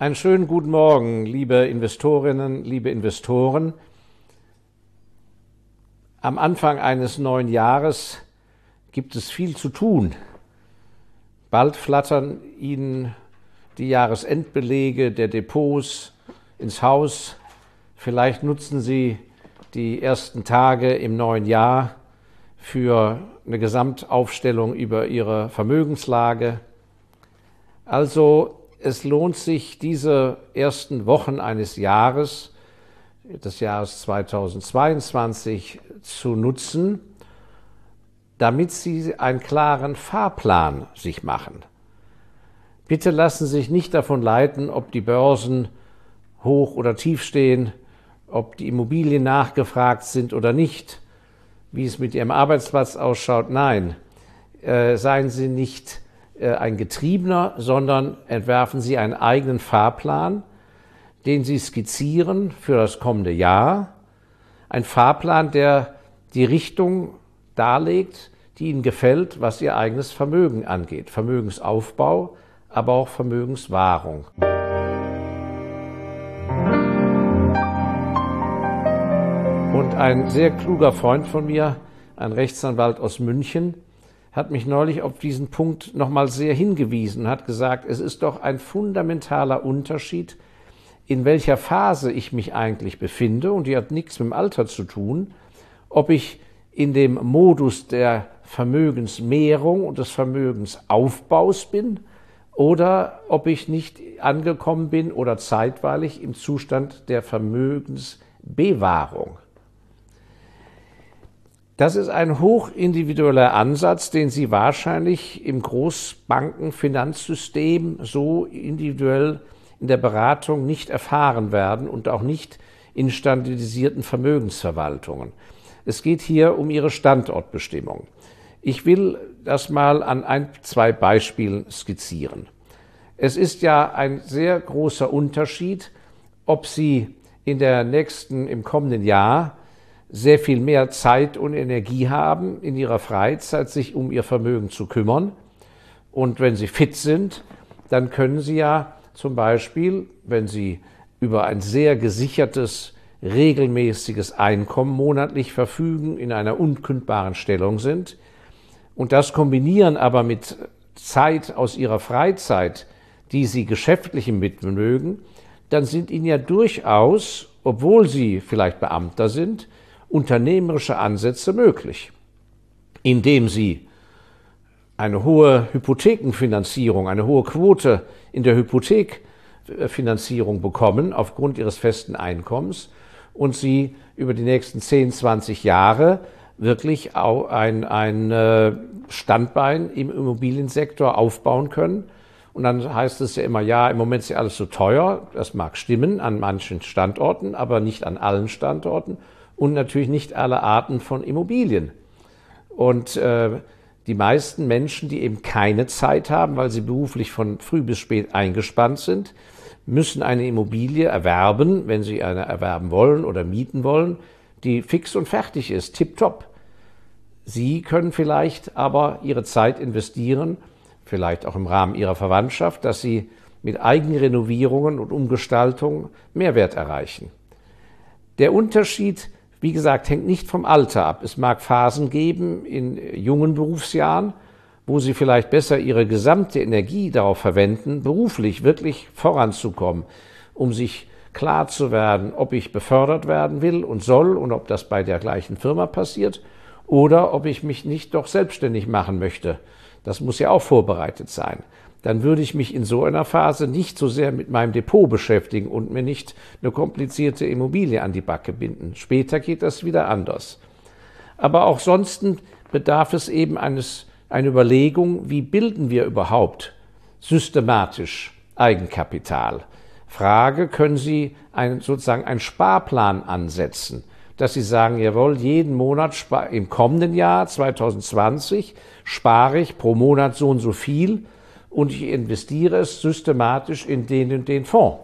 Einen schönen guten Morgen, liebe Investorinnen, liebe Investoren. Am Anfang eines neuen Jahres gibt es viel zu tun. Bald flattern Ihnen die Jahresendbelege der Depots ins Haus. Vielleicht nutzen Sie die ersten Tage im neuen Jahr für eine Gesamtaufstellung über Ihre Vermögenslage. Also es lohnt sich, diese ersten Wochen eines Jahres, des Jahres 2022, zu nutzen, damit Sie einen klaren Fahrplan sich machen. Bitte lassen Sie sich nicht davon leiten, ob die Börsen hoch oder tief stehen, ob die Immobilien nachgefragt sind oder nicht, wie es mit Ihrem Arbeitsplatz ausschaut. Nein, äh, seien Sie nicht ein Getriebener, sondern entwerfen Sie einen eigenen Fahrplan, den Sie skizzieren für das kommende Jahr. Ein Fahrplan, der die Richtung darlegt, die Ihnen gefällt, was Ihr eigenes Vermögen angeht. Vermögensaufbau, aber auch Vermögenswahrung. Und ein sehr kluger Freund von mir, ein Rechtsanwalt aus München, hat mich neulich auf diesen Punkt nochmal sehr hingewiesen, hat gesagt, es ist doch ein fundamentaler Unterschied, in welcher Phase ich mich eigentlich befinde, und die hat nichts mit dem Alter zu tun, ob ich in dem Modus der Vermögensmehrung und des Vermögensaufbaus bin oder ob ich nicht angekommen bin oder zeitweilig im Zustand der Vermögensbewahrung. Das ist ein hochindividueller Ansatz, den Sie wahrscheinlich im Großbankenfinanzsystem so individuell in der Beratung nicht erfahren werden und auch nicht in standardisierten Vermögensverwaltungen. Es geht hier um Ihre Standortbestimmung. Ich will das mal an ein, zwei Beispielen skizzieren. Es ist ja ein sehr großer Unterschied, ob Sie in der nächsten, im kommenden Jahr sehr viel mehr Zeit und Energie haben, in ihrer Freizeit sich um ihr Vermögen zu kümmern. Und wenn sie fit sind, dann können sie ja zum Beispiel, wenn sie über ein sehr gesichertes, regelmäßiges Einkommen monatlich verfügen, in einer unkündbaren Stellung sind, und das kombinieren aber mit Zeit aus ihrer Freizeit, die sie geschäftlichem widmen mögen, dann sind ihnen ja durchaus, obwohl sie vielleicht Beamter sind, unternehmerische Ansätze möglich, indem sie eine hohe Hypothekenfinanzierung, eine hohe Quote in der Hypothekfinanzierung bekommen aufgrund ihres festen Einkommens und sie über die nächsten 10, 20 Jahre wirklich ein, ein äh, Standbein im Immobiliensektor aufbauen können. Und dann heißt es ja immer, ja, im Moment ist ja alles so teuer. Das mag stimmen an manchen Standorten, aber nicht an allen Standorten und natürlich nicht alle Arten von Immobilien. Und äh, die meisten Menschen, die eben keine Zeit haben, weil sie beruflich von früh bis spät eingespannt sind, müssen eine Immobilie erwerben, wenn sie eine erwerben wollen oder mieten wollen, die fix und fertig ist, tipptopp. Sie können vielleicht aber Ihre Zeit investieren, vielleicht auch im Rahmen Ihrer Verwandtschaft, dass Sie mit Eigenrenovierungen und Umgestaltung Mehrwert erreichen. Der Unterschied wie gesagt, hängt nicht vom Alter ab. Es mag Phasen geben in jungen Berufsjahren, wo Sie vielleicht besser Ihre gesamte Energie darauf verwenden, beruflich wirklich voranzukommen, um sich klar zu werden, ob ich befördert werden will und soll und ob das bei der gleichen Firma passiert oder ob ich mich nicht doch selbstständig machen möchte. Das muss ja auch vorbereitet sein dann würde ich mich in so einer Phase nicht so sehr mit meinem Depot beschäftigen und mir nicht eine komplizierte Immobilie an die Backe binden. Später geht das wieder anders. Aber auch sonst bedarf es eben eines, einer Überlegung, wie bilden wir überhaupt systematisch Eigenkapital? Frage, können Sie ein, sozusagen einen Sparplan ansetzen, dass Sie sagen, jawohl, jeden Monat im kommenden Jahr 2020 spare ich pro Monat so und so viel und ich investiere es systematisch in den und den Fonds.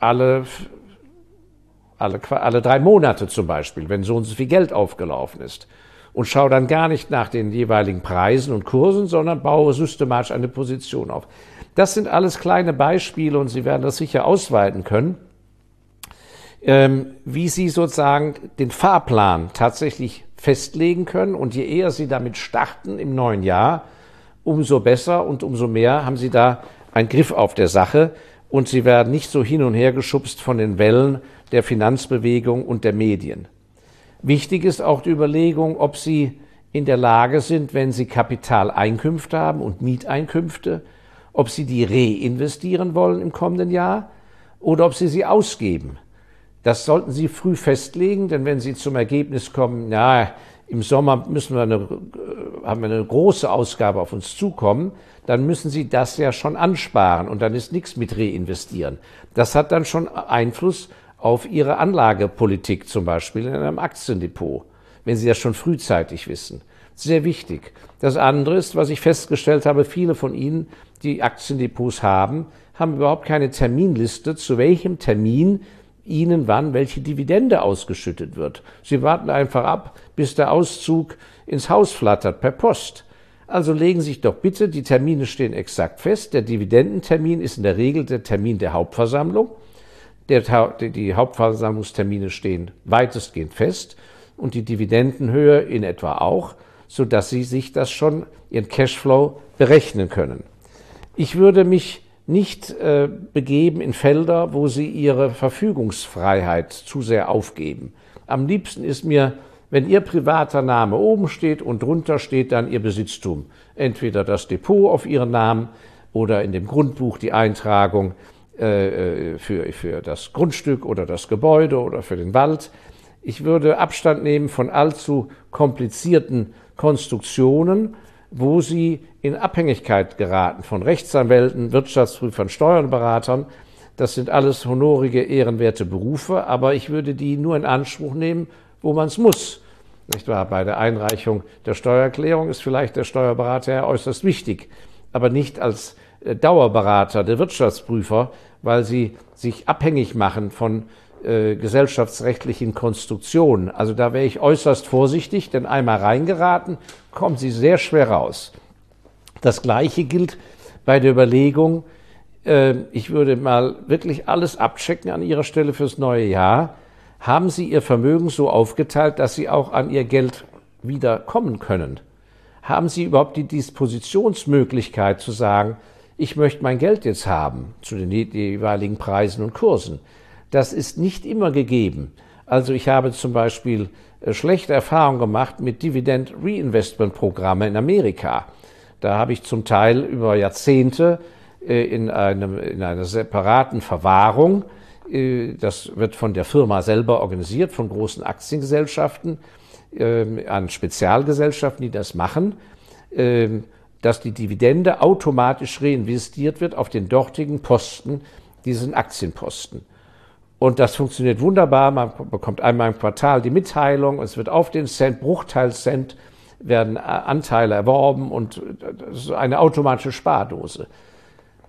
Alle, alle, alle drei Monate zum Beispiel, wenn so und so viel Geld aufgelaufen ist. Und schaue dann gar nicht nach den jeweiligen Preisen und Kursen, sondern baue systematisch eine Position auf. Das sind alles kleine Beispiele und Sie werden das sicher ausweiten können, ähm, wie Sie sozusagen den Fahrplan tatsächlich festlegen können. Und je eher Sie damit starten im neuen Jahr, umso besser und umso mehr haben Sie da einen Griff auf der Sache und Sie werden nicht so hin und her geschubst von den Wellen der Finanzbewegung und der Medien. Wichtig ist auch die Überlegung, ob Sie in der Lage sind, wenn Sie Kapitaleinkünfte haben und Mieteinkünfte, ob Sie die reinvestieren wollen im kommenden Jahr oder ob Sie sie ausgeben. Das sollten Sie früh festlegen, denn wenn Sie zum Ergebnis kommen, na, im Sommer müssen wir eine, haben wir eine große Ausgabe auf uns zukommen, dann müssen Sie das ja schon ansparen und dann ist nichts mit reinvestieren. Das hat dann schon Einfluss auf Ihre Anlagepolitik, zum Beispiel in einem Aktiendepot, wenn Sie das schon frühzeitig wissen. Sehr wichtig. Das andere ist, was ich festgestellt habe, viele von Ihnen, die Aktiendepots haben, haben überhaupt keine Terminliste, zu welchem Termin Ihnen wann welche Dividende ausgeschüttet wird. Sie warten einfach ab, bis der Auszug ins Haus flattert per Post. Also legen Sie sich doch bitte, die Termine stehen exakt fest. Der Dividendentermin ist in der Regel der Termin der Hauptversammlung. Der, die Hauptversammlungstermine stehen weitestgehend fest und die Dividendenhöhe in etwa auch, sodass Sie sich das schon, Ihren Cashflow berechnen können. Ich würde mich nicht äh, begeben in Felder, wo Sie Ihre Verfügungsfreiheit zu sehr aufgeben. Am liebsten ist mir, wenn Ihr privater Name oben steht und drunter steht dann Ihr Besitztum. Entweder das Depot auf Ihren Namen oder in dem Grundbuch die Eintragung äh, äh, für, für das Grundstück oder das Gebäude oder für den Wald. Ich würde Abstand nehmen von allzu komplizierten Konstruktionen, wo sie in Abhängigkeit geraten von Rechtsanwälten, Wirtschaftsprüfern, Steuerberatern. Das sind alles honorige, ehrenwerte Berufe, aber ich würde die nur in Anspruch nehmen, wo man es muss. Nicht wahr? Bei der Einreichung der Steuererklärung ist vielleicht der Steuerberater ja äußerst wichtig, aber nicht als äh, Dauerberater der Wirtschaftsprüfer, weil sie sich abhängig machen von äh, gesellschaftsrechtlichen Konstruktionen. Also da wäre ich äußerst vorsichtig, denn einmal reingeraten, kommen sie sehr schwer raus. Das Gleiche gilt bei der Überlegung, äh, ich würde mal wirklich alles abchecken an Ihrer Stelle fürs neue Jahr. Haben Sie Ihr Vermögen so aufgeteilt, dass Sie auch an Ihr Geld wieder kommen können? Haben Sie überhaupt die Dispositionsmöglichkeit zu sagen, ich möchte mein Geld jetzt haben zu den jeweiligen Preisen und Kursen. Das ist nicht immer gegeben. Also ich habe zum Beispiel äh, schlechte Erfahrungen gemacht mit Dividend Reinvestment Programme in Amerika. Da habe ich zum Teil über Jahrzehnte äh, in, einem, in einer separaten Verwahrung, äh, das wird von der Firma selber organisiert, von großen Aktiengesellschaften, ähm, an Spezialgesellschaften, die das machen, ähm, dass die Dividende automatisch reinvestiert wird auf den dortigen Posten, diesen Aktienposten. Und das funktioniert wunderbar. Man bekommt einmal im Quartal die Mitteilung, es wird auf den Cent, Bruchteilcent, werden äh, Anteile erworben und das ist eine automatische Spardose.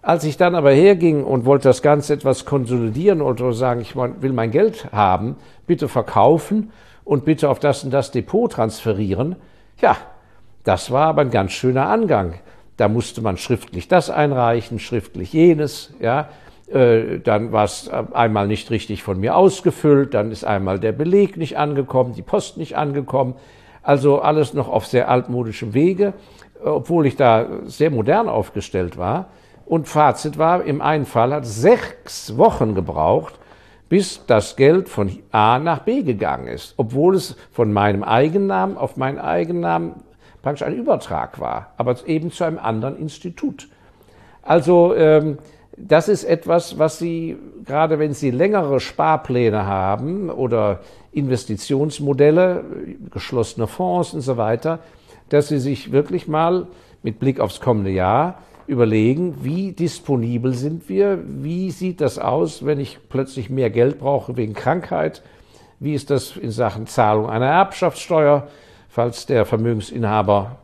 Als ich dann aber herging und wollte das Ganze etwas konsolidieren oder sagen, ich will mein Geld haben, bitte verkaufen und bitte auf das und das Depot transferieren, ja, das war aber ein ganz schöner Angang. Da musste man schriftlich das einreichen, schriftlich jenes, ja. Äh, dann war es äh, einmal nicht richtig von mir ausgefüllt, dann ist einmal der Beleg nicht angekommen, die Post nicht angekommen. Also alles noch auf sehr altmodischem Wege, äh, obwohl ich da sehr modern aufgestellt war. Und Fazit war, im einen Fall hat es sechs Wochen gebraucht, bis das Geld von A nach B gegangen ist, obwohl es von meinem Eigennamen auf meinen Eigennamen praktisch ein Übertrag war, aber eben zu einem anderen Institut. Also ähm, das ist etwas, was Sie, gerade wenn Sie längere Sparpläne haben oder Investitionsmodelle, geschlossene Fonds und so weiter, dass Sie sich wirklich mal mit Blick aufs kommende Jahr überlegen, wie disponibel sind wir, wie sieht das aus, wenn ich plötzlich mehr Geld brauche wegen Krankheit, wie ist das in Sachen Zahlung einer Erbschaftssteuer, falls der Vermögensinhaber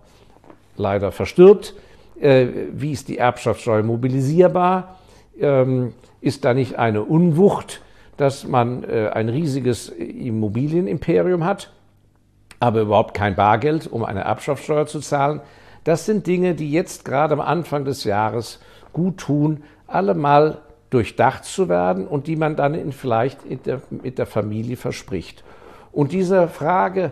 leider verstirbt. Äh, wie ist die Erbschaftssteuer mobilisierbar? Ähm, ist da nicht eine Unwucht, dass man äh, ein riesiges Immobilienimperium hat, aber überhaupt kein Bargeld, um eine Erbschaftssteuer zu zahlen? Das sind Dinge, die jetzt gerade am Anfang des Jahres gut tun, alle mal durchdacht zu werden und die man dann in vielleicht in der, mit der Familie verspricht. Und diese Frage,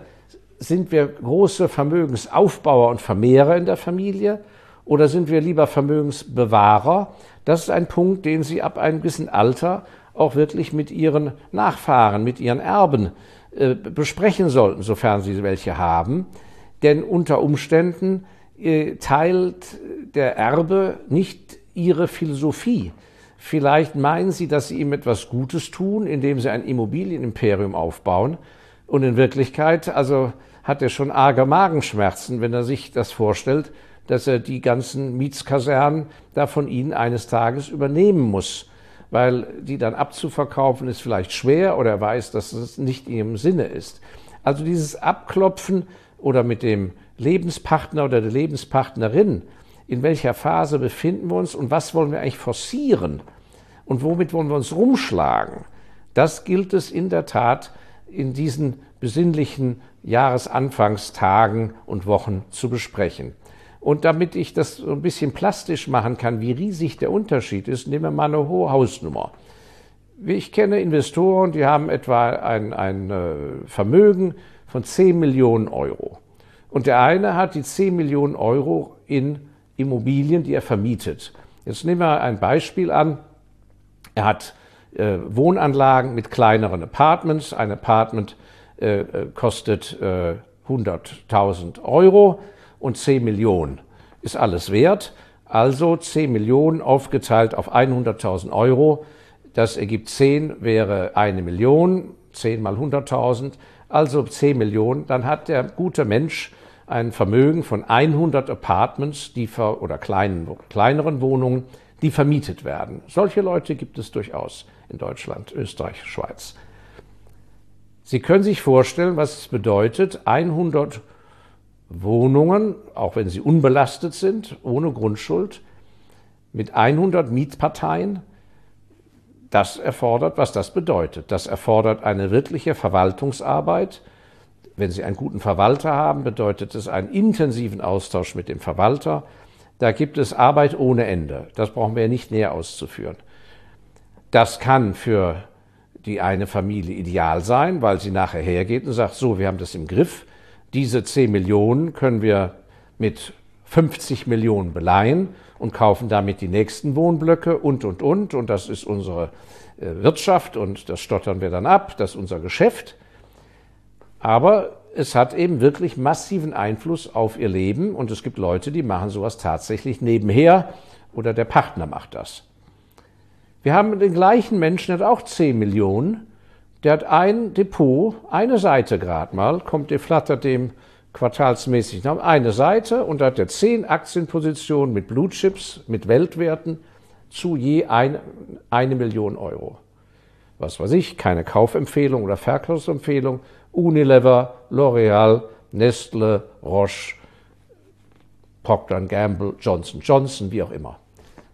sind wir große Vermögensaufbauer und Vermehrer in der Familie oder sind wir lieber Vermögensbewahrer? Das ist ein Punkt, den Sie ab einem gewissen Alter auch wirklich mit Ihren Nachfahren, mit Ihren Erben äh, besprechen sollten, sofern Sie welche haben. Denn unter Umständen äh, teilt der Erbe nicht Ihre Philosophie. Vielleicht meinen Sie, dass Sie ihm etwas Gutes tun, indem Sie ein Immobilienimperium aufbauen. Und in Wirklichkeit, also hat er schon arge Magenschmerzen, wenn er sich das vorstellt, dass er die ganzen Mietskasernen da von ihnen eines Tages übernehmen muss. Weil die dann abzuverkaufen ist vielleicht schwer oder er weiß, dass es nicht in ihrem Sinne ist. Also dieses Abklopfen oder mit dem Lebenspartner oder der Lebenspartnerin, in welcher Phase befinden wir uns und was wollen wir eigentlich forcieren und womit wollen wir uns rumschlagen, das gilt es in der Tat in diesen besinnlichen Jahresanfangstagen und Wochen zu besprechen. Und damit ich das so ein bisschen plastisch machen kann, wie riesig der Unterschied ist, nehmen wir mal eine hohe Hausnummer. Ich kenne Investoren, die haben etwa ein, ein äh, Vermögen von 10 Millionen Euro. Und der eine hat die 10 Millionen Euro in Immobilien, die er vermietet. Jetzt nehmen wir ein Beispiel an. Er hat äh, Wohnanlagen mit kleineren Apartments. Ein Apartment äh, äh kostet äh, 100.000 Euro und 10 Millionen ist alles wert. Also 10 Millionen aufgeteilt auf 100.000 Euro. Das ergibt 10 wäre eine Million, 10 mal 100.000, also 10 Millionen. Dann hat der gute Mensch ein Vermögen von 100 Apartments die ver oder kleinen, kleineren Wohnungen, die vermietet werden. Solche Leute gibt es durchaus in Deutschland, Österreich, Schweiz. Sie können sich vorstellen, was es bedeutet, 100 Wohnungen, auch wenn sie unbelastet sind, ohne Grundschuld, mit 100 Mietparteien. Das erfordert, was das bedeutet. Das erfordert eine wirkliche Verwaltungsarbeit. Wenn Sie einen guten Verwalter haben, bedeutet es einen intensiven Austausch mit dem Verwalter. Da gibt es Arbeit ohne Ende. Das brauchen wir nicht näher auszuführen. Das kann für die eine Familie ideal sein, weil sie nachher hergeht und sagt, so, wir haben das im Griff. Diese 10 Millionen können wir mit 50 Millionen beleihen und kaufen damit die nächsten Wohnblöcke und, und, und. Und das ist unsere äh, Wirtschaft und das stottern wir dann ab, das ist unser Geschäft. Aber es hat eben wirklich massiven Einfluss auf ihr Leben und es gibt Leute, die machen sowas tatsächlich nebenher oder der Partner macht das. Wir haben den gleichen Menschen, der hat auch 10 Millionen, der hat ein Depot, eine Seite gerade mal, kommt, der flattert dem quartalsmäßig nach eine Seite und da hat er 10 Aktienpositionen mit Blue Chips, mit Weltwerten zu je ein, eine Million Euro. Was weiß ich, keine Kaufempfehlung oder Verkaufsempfehlung. Unilever, L'Oreal, Nestle, Roche, Procter Gamble, Johnson Johnson, wie auch immer.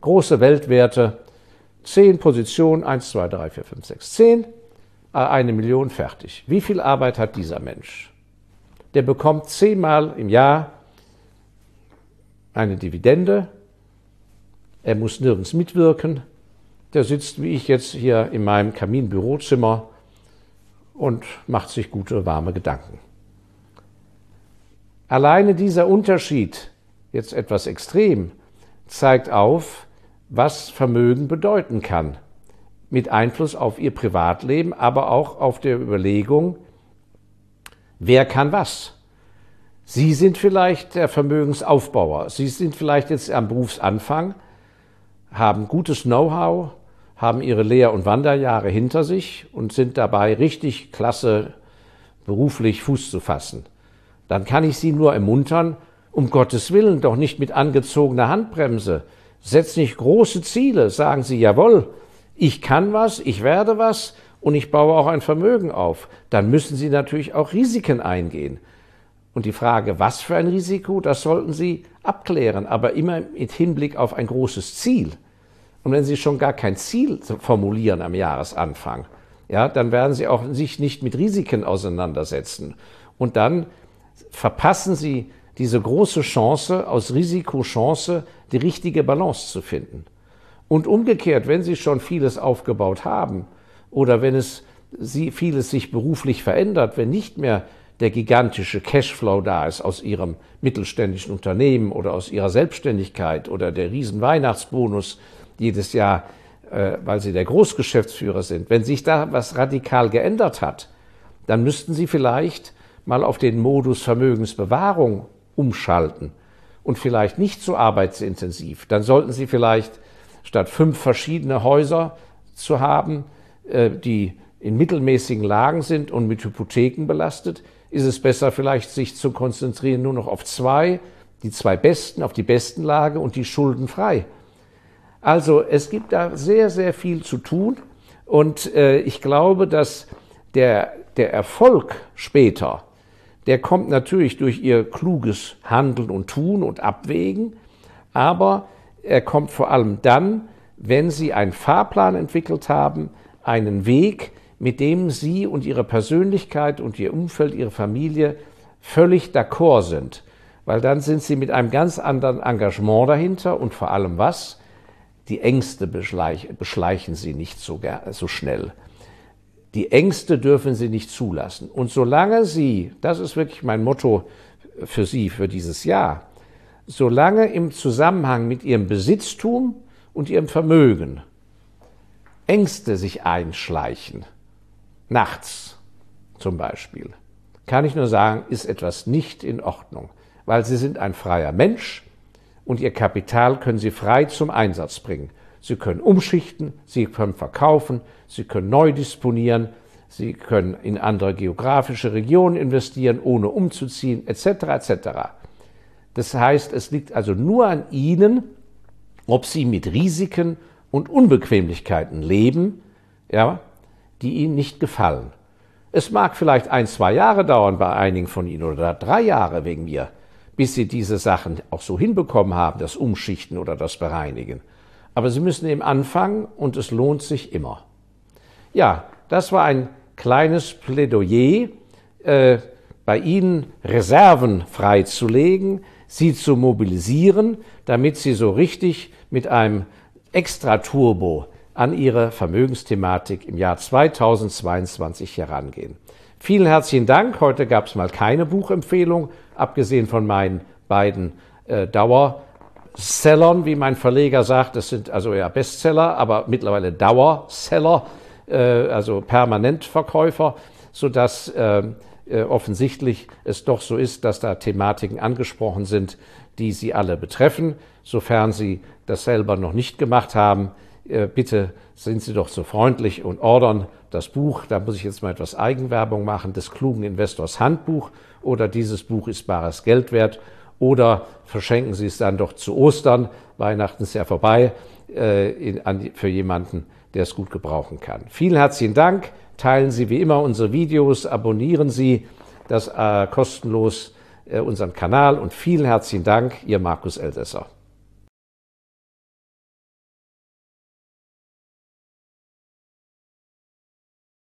Große Weltwerte, 10 Positionen, 1, 2, 3, 4, 5, 6, 10, eine Million fertig. Wie viel Arbeit hat dieser Mensch? Der bekommt zehnmal im Jahr eine Dividende, er muss nirgends mitwirken, der sitzt wie ich jetzt hier in meinem Kaminbürozimmer und macht sich gute, warme Gedanken. Alleine dieser Unterschied, jetzt etwas extrem, zeigt auf, was Vermögen bedeuten kann, mit Einfluss auf ihr Privatleben, aber auch auf der Überlegung, wer kann was. Sie sind vielleicht der Vermögensaufbauer, Sie sind vielleicht jetzt am Berufsanfang, haben gutes Know-how, haben ihre Lehr- und Wanderjahre hinter sich und sind dabei richtig klasse beruflich Fuß zu fassen. Dann kann ich Sie nur ermuntern, um Gottes Willen doch nicht mit angezogener Handbremse, Setzen nicht große Ziele, sagen Sie, jawohl, ich kann was, ich werde was und ich baue auch ein Vermögen auf. Dann müssen Sie natürlich auch Risiken eingehen. Und die Frage, was für ein Risiko, das sollten Sie abklären, aber immer mit Hinblick auf ein großes Ziel. Und wenn Sie schon gar kein Ziel formulieren am Jahresanfang, ja, dann werden Sie auch sich nicht mit Risiken auseinandersetzen. Und dann verpassen Sie diese große Chance, aus Risikochance die richtige Balance zu finden. Und umgekehrt, wenn Sie schon vieles aufgebaut haben oder wenn es Sie, vieles sich beruflich verändert, wenn nicht mehr der gigantische Cashflow da ist aus Ihrem mittelständischen Unternehmen oder aus Ihrer Selbstständigkeit oder der riesen Weihnachtsbonus jedes Jahr, äh, weil Sie der Großgeschäftsführer sind. Wenn sich da was radikal geändert hat, dann müssten Sie vielleicht mal auf den Modus Vermögensbewahrung umschalten und vielleicht nicht so arbeitsintensiv. Dann sollten Sie vielleicht statt fünf verschiedene Häuser zu haben, äh, die in mittelmäßigen Lagen sind und mit Hypotheken belastet, ist es besser vielleicht sich zu konzentrieren nur noch auf zwei, die zwei besten, auf die besten Lage und die schuldenfrei. Also es gibt da sehr, sehr viel zu tun und äh, ich glaube, dass der, der Erfolg später, der kommt natürlich durch ihr kluges Handeln und Tun und Abwägen, aber er kommt vor allem dann, wenn sie einen Fahrplan entwickelt haben, einen Weg, mit dem Sie und Ihre Persönlichkeit und Ihr Umfeld, Ihre Familie völlig d'accord sind. Weil dann sind Sie mit einem ganz anderen Engagement dahinter und vor allem was? Die Ängste beschleichen Sie nicht so, so schnell. Die Ängste dürfen Sie nicht zulassen. Und solange Sie, das ist wirklich mein Motto für Sie für dieses Jahr, solange im Zusammenhang mit Ihrem Besitztum und Ihrem Vermögen Ängste sich einschleichen, nachts zum Beispiel, kann ich nur sagen, ist etwas nicht in Ordnung, weil Sie sind ein freier Mensch und Ihr Kapital können Sie frei zum Einsatz bringen. Sie können umschichten, Sie können verkaufen, Sie können neu disponieren, Sie können in andere geografische Regionen investieren, ohne umzuziehen, etc. etc. Das heißt, es liegt also nur an Ihnen, ob Sie mit Risiken und Unbequemlichkeiten leben, ja, die ihnen nicht gefallen. Es mag vielleicht ein, zwei Jahre dauern bei einigen von ihnen oder drei Jahre wegen mir, bis sie diese Sachen auch so hinbekommen haben, das Umschichten oder das Bereinigen. Aber sie müssen eben anfangen und es lohnt sich immer. Ja, das war ein kleines Plädoyer, äh, bei Ihnen Reserven freizulegen, sie zu mobilisieren, damit Sie so richtig mit einem Extra-Turbo an ihre Vermögensthematik im Jahr 2022 herangehen. Vielen herzlichen Dank. Heute gab es mal keine Buchempfehlung, abgesehen von meinen beiden äh, Dauersellern, wie mein Verleger sagt. Das sind also ja Bestseller, aber mittlerweile Dauerseller, äh, also Permanentverkäufer, sodass äh, äh, offensichtlich es doch so ist, dass da Thematiken angesprochen sind, die Sie alle betreffen. Sofern Sie das selber noch nicht gemacht haben, äh, bitte sind Sie doch so freundlich und ordern das Buch, da muss ich jetzt mal etwas Eigenwerbung machen, des klugen Investors Handbuch oder dieses Buch ist bares Geld wert. Oder verschenken Sie es dann doch zu Ostern, Weihnachten ist ja vorbei, äh, in, an, für jemanden, der es gut gebrauchen kann. Vielen herzlichen Dank, teilen Sie wie immer unsere Videos, abonnieren Sie das äh, kostenlos äh, unseren Kanal und vielen herzlichen Dank, Ihr Markus Elsässer.